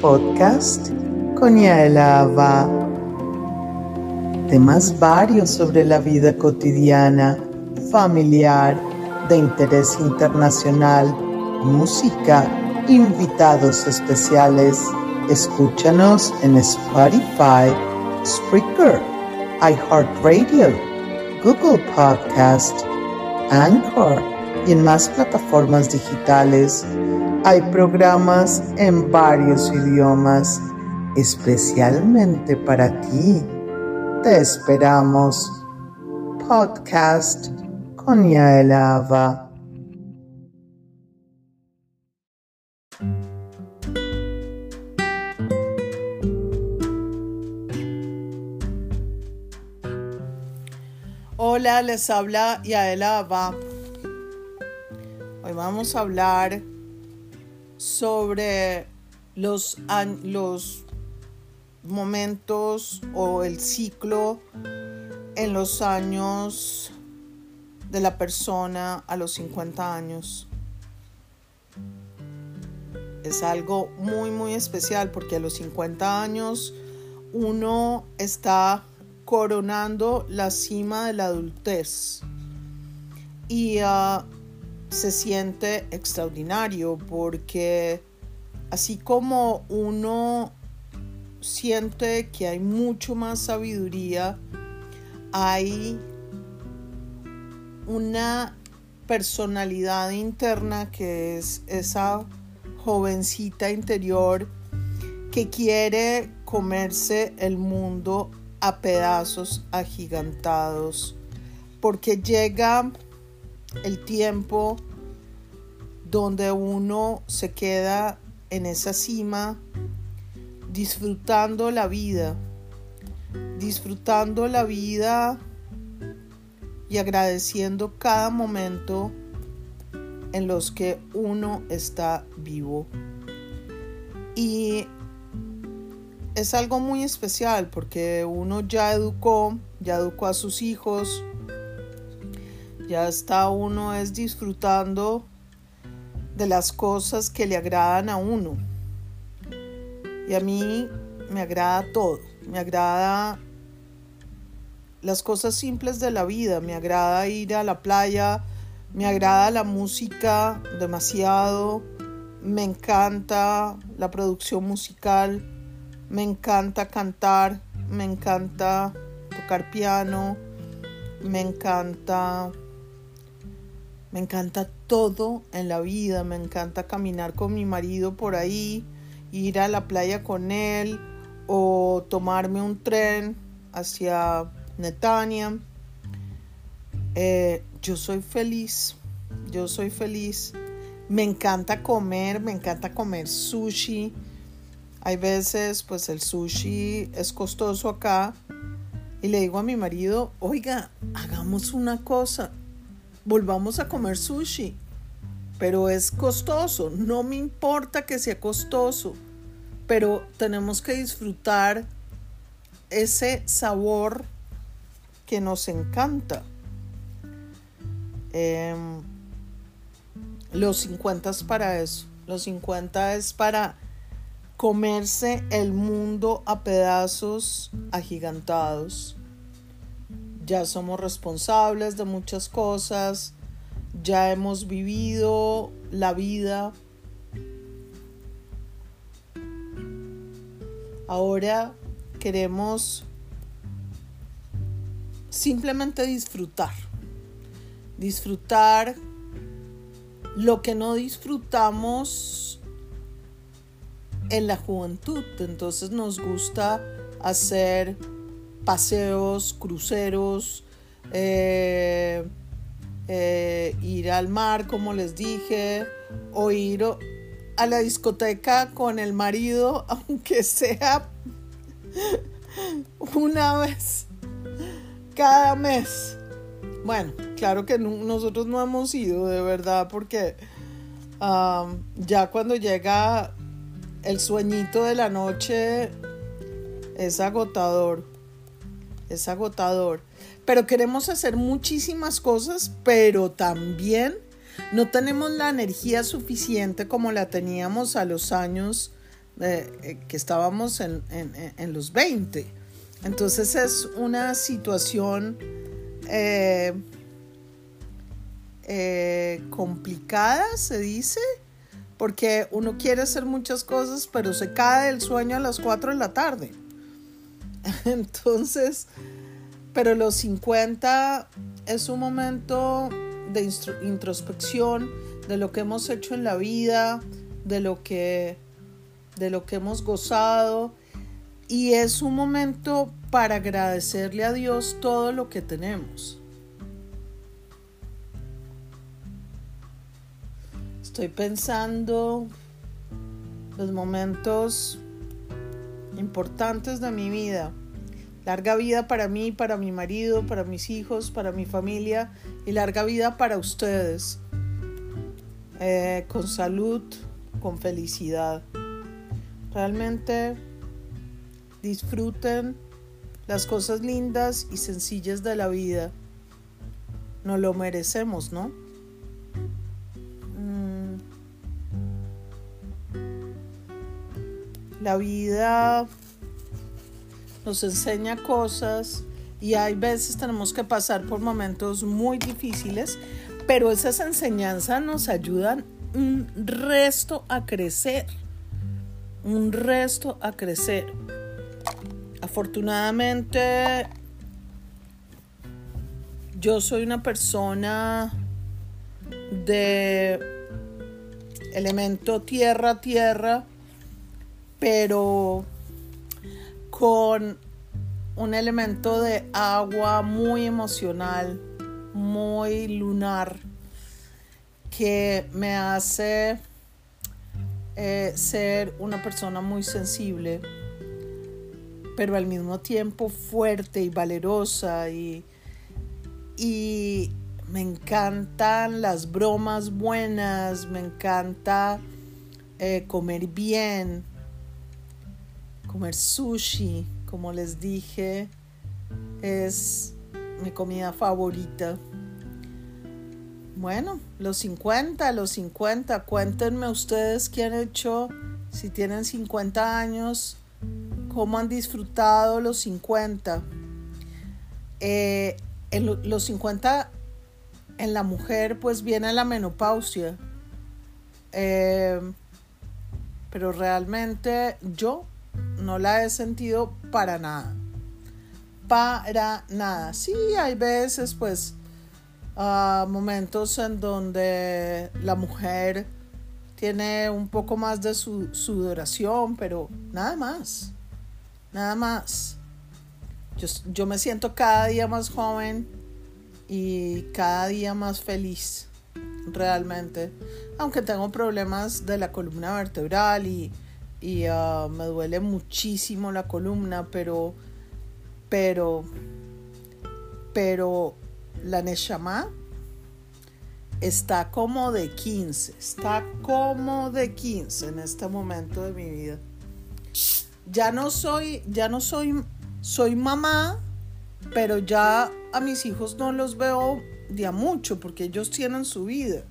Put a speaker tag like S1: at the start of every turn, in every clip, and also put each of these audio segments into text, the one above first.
S1: podcast con Yaelava. Temas varios sobre la vida cotidiana, familiar, de interés internacional, música, invitados especiales. Escúchanos en Spotify, Spreaker, iHeartRadio, Google Podcast, Anchor y en más plataformas digitales. Hay programas en varios idiomas, especialmente para ti. Te esperamos. Podcast con Yael Ava.
S2: Hola, les habla Yael Ava. Vamos a hablar sobre los, los momentos o el ciclo en los años de la persona a los 50 años. Es algo muy, muy especial porque a los 50 años uno está coronando la cima de la adultez. Y uh, se siente extraordinario porque así como uno siente que hay mucho más sabiduría, hay una personalidad interna que es esa jovencita interior que quiere comerse el mundo a pedazos agigantados porque llega el tiempo donde uno se queda en esa cima disfrutando la vida, disfrutando la vida y agradeciendo cada momento en los que uno está vivo. Y es algo muy especial porque uno ya educó, ya educó a sus hijos, ya está uno es disfrutando de las cosas que le agradan a uno. Y a mí me agrada todo, me agrada las cosas simples de la vida, me agrada ir a la playa, me agrada la música demasiado, me encanta la producción musical, me encanta cantar, me encanta tocar piano, me encanta me encanta todo en la vida, me encanta caminar con mi marido por ahí, ir a la playa con él o tomarme un tren hacia Netania. Eh, yo soy feliz, yo soy feliz. Me encanta comer, me encanta comer sushi. Hay veces, pues el sushi es costoso acá. Y le digo a mi marido, oiga, hagamos una cosa volvamos a comer sushi. Pero es costoso, no me importa que sea costoso, pero tenemos que disfrutar ese sabor que nos encanta. Em, los 50 es para eso, los 50 es para comerse el mundo a pedazos agigantados ya somos responsables de muchas cosas, ya hemos vivido la vida. Ahora queremos simplemente disfrutar, disfrutar lo que no disfrutamos en la juventud. Entonces nos gusta hacer paseos, cruceros, eh, eh, ir al mar, como les dije, o ir a la discoteca con el marido, aunque sea una vez cada mes. Bueno, claro que nosotros no hemos ido de verdad porque ya cuando llega el sueñito de la noche es agotador es agotador. Pero queremos hacer muchísimas cosas, pero también no tenemos la energía suficiente como la teníamos a los años eh, que estábamos en, los 20. Entonces es una situación eh, eh, complicada, se dice, porque uno quiere hacer muchas cosas, pero se cae del sueño a las 4 de la tarde. Entonces, pero los 50 es un momento de introspección de lo que hemos hecho en la vida, de lo que, de lo que hemos gozado. Y es un momento para agradecerle a Dios todo lo que tenemos. Estoy pensando los momentos importantes de mi vida. Larga vida para mí, para mi marido, para mis hijos, para mi familia y larga vida para ustedes. Eh, con salud, con felicidad. Realmente disfruten las cosas lindas y sencillas de la vida. No lo merecemos, ¿no? La vida nos enseña cosas y hay veces tenemos que pasar por momentos muy difíciles, pero esas enseñanzas nos ayudan un resto a crecer, un resto a crecer. Afortunadamente, yo soy una persona de elemento tierra, tierra, pero con un elemento de agua muy emocional, muy lunar, que me hace eh, ser una persona muy sensible, pero al mismo tiempo fuerte y valerosa y, me encantan las bromas buenas, me encanta eh, comer bien, comer sushi, como les dije, es mi comida favorita. Bueno, los 50, los 50, cuéntenme ustedes qué han hecho, si tienen 50 años, cómo han disfrutado los 50. Eh, los 50 en la mujer pues viene la menopausia. Eh, pero realmente yo no la he sentido para nada. Para nada. Sí, hay veces, pues, uh, momentos en donde la mujer tiene un poco más de su sudoración, pero nada más. Nada más. Yo, yo me siento cada día más joven y cada día más feliz, realmente. Aunque tengo problemas de la columna vertebral y y ah, me duele muchísimo la columna, pero, pero, pero la Neshama está como de 15, está como de 15 en este momento de mi vida. Ya no soy, ya no soy, soy mamá, pero ya a mis hijos no los veo de mucho porque ellos tienen su vida.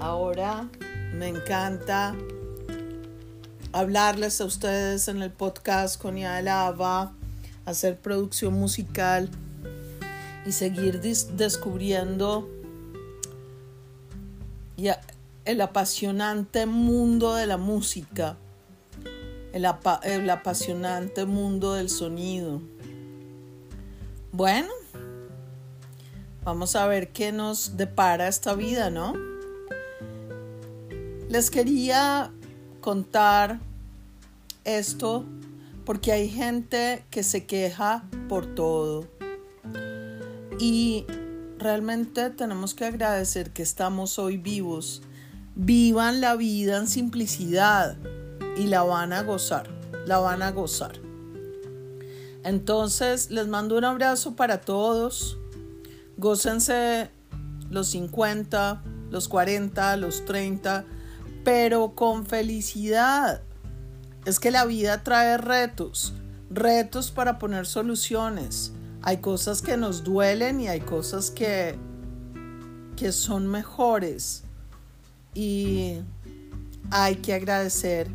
S2: Ahora me encanta hablarles a ustedes en el podcast con Lava, hacer producción musical y seguir descubriendo el apasionante mundo de la música, el apasionante mundo del sonido. Bueno, vamos a ver qué nos depara esta vida, ¿no? Les quería contar esto porque hay gente que se queja por todo. Y realmente tenemos que agradecer que estamos hoy vivos. Vivan la vida en simplicidad y la van a gozar, la van a gozar. Entonces les mando un abrazo para todos. Gócense los 50, los 40, los 30 pero con felicidad. Es que la vida trae retos, retos para poner soluciones. Hay cosas que nos duelen y hay cosas que, que son mejores. y hay que agradecer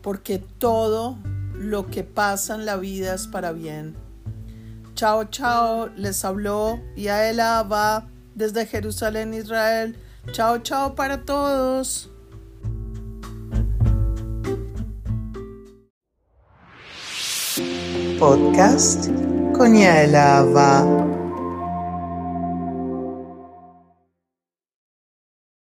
S2: porque todo lo que pasa en la vida es para bien. Chao, chao, les habló Yaela va desde Jerusalén, Israel. Chao, chao para todos.
S1: Podcast con Yaela va.